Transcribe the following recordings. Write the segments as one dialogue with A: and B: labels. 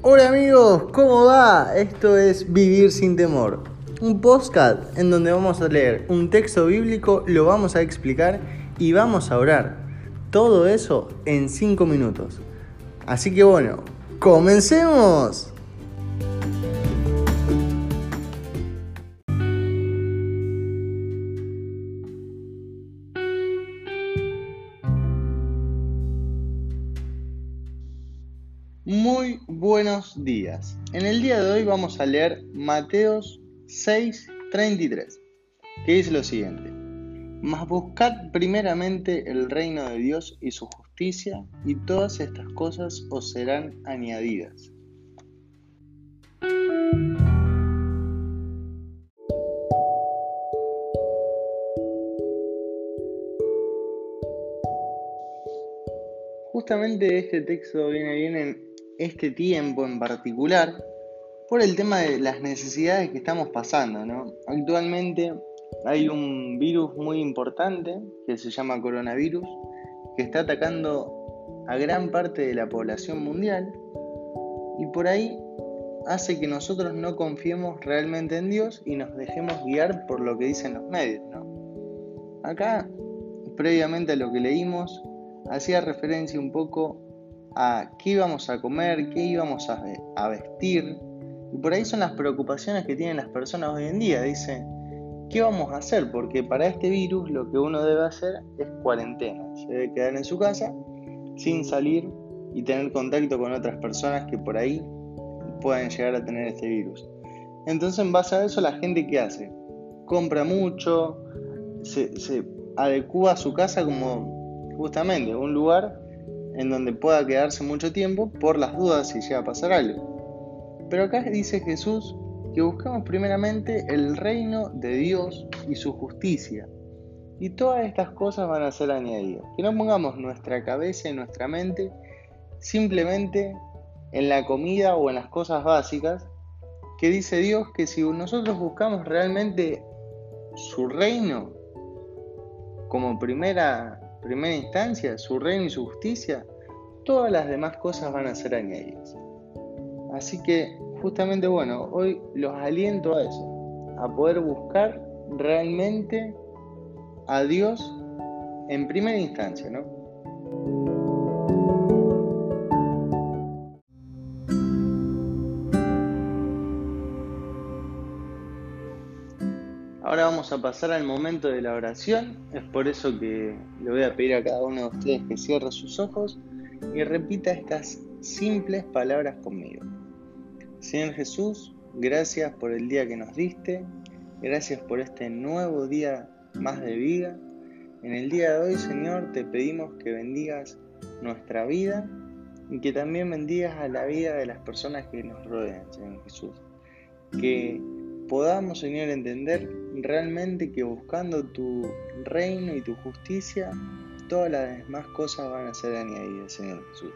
A: Hola amigos, ¿cómo va? Esto es Vivir sin temor, un podcast en donde vamos a leer un texto bíblico, lo vamos a explicar y vamos a orar. Todo eso en 5 minutos. Así que bueno, comencemos. Muy buenos días. En el día de hoy vamos a leer Mateos 6:33, que dice lo siguiente. Mas buscad primeramente el reino de Dios y su justicia, y todas estas cosas os serán añadidas. Justamente este texto viene bien en este tiempo en particular por el tema de las necesidades que estamos pasando. Actualmente hay un virus muy importante que se llama coronavirus que está atacando a gran parte de la población mundial y por ahí hace que nosotros no confiemos realmente en Dios y nos dejemos guiar por lo que dicen los medios. Acá, previamente a lo que leímos, hacía referencia un poco a qué íbamos a comer, qué íbamos a, vestir. Y por ahí son las preocupaciones que tienen las personas hoy en día. Dicen, ¿qué vamos a hacer? Porque para este virus lo que uno debe hacer es cuarentena. Se debe quedar en su casa sin salir y tener contacto con otras personas que por ahí pueden llegar a tener este virus. Entonces en base a eso la gente qué hace? Compra mucho, se, se a su casa como justamente un lugar en donde pueda quedarse mucho tiempo por las dudas si llega a pasar algo. Pero acá dice Jesús que buscamos primeramente el reino de Dios y su justicia. Y todas estas cosas van a ser añadidas. Que no pongamos nuestra cabeza y nuestra mente simplemente en la comida o en las cosas básicas, que dice Dios que si nosotros buscamos realmente su reino como primera primera instancia, su reino y su justicia, todas las demás cosas van a ser añadidas. Así que justamente bueno, hoy los aliento a eso, a poder buscar realmente a Dios en primera instancia, ¿no? Ahora vamos a pasar al momento de la oración. Es por eso que le voy a pedir a cada uno de ustedes que cierre sus ojos y repita estas simples palabras conmigo. Señor Jesús, gracias por el día que nos diste. Gracias por este nuevo día más de vida. En el día de hoy, Señor, te pedimos que bendigas nuestra vida y que también bendigas a la vida de las personas que nos rodean, Señor Jesús. Que podamos, Señor, entender realmente que buscando tu reino y tu justicia, todas las demás cosas van a ser añadidas, Señor Jesús.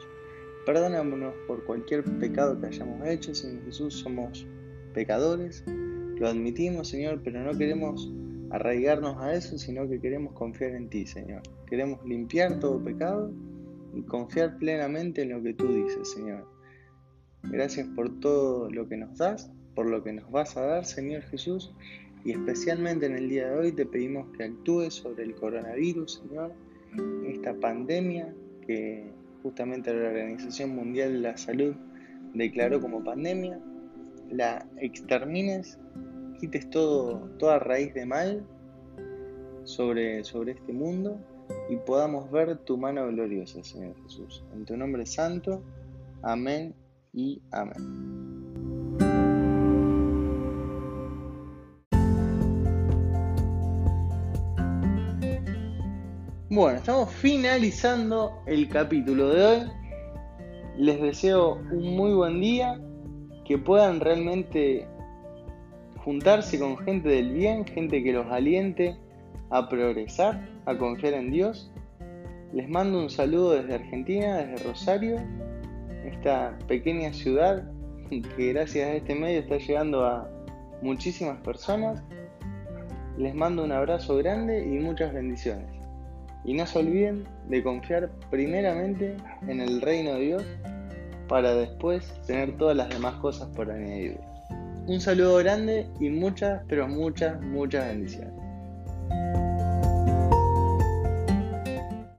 A: Perdónanos por cualquier pecado que hayamos hecho, Señor Jesús, somos pecadores, lo admitimos, Señor, pero no queremos arraigarnos a eso, sino que queremos confiar en ti, Señor. Queremos limpiar todo pecado y confiar plenamente en lo que tú dices, Señor. Gracias por todo lo que nos das por lo que nos vas a dar, Señor Jesús, y especialmente en el día de hoy te pedimos que actúes sobre el coronavirus, Señor, esta pandemia que justamente la Organización Mundial de la Salud declaró como pandemia, la extermines, quites todo, toda raíz de mal sobre, sobre este mundo y podamos ver tu mano gloriosa, Señor Jesús. En tu nombre santo, amén y amén. Bueno, estamos finalizando el capítulo de hoy. Les deseo un muy buen día, que puedan realmente juntarse con gente del bien, gente que los aliente a progresar, a confiar en Dios. Les mando un saludo desde Argentina, desde Rosario, esta pequeña ciudad que gracias a este medio está llegando a muchísimas personas. Les mando un abrazo grande y muchas bendiciones. Y no se olviden de confiar primeramente en el reino de Dios para después tener todas las demás cosas por añadir. Un saludo grande y muchas, pero muchas, muchas bendiciones.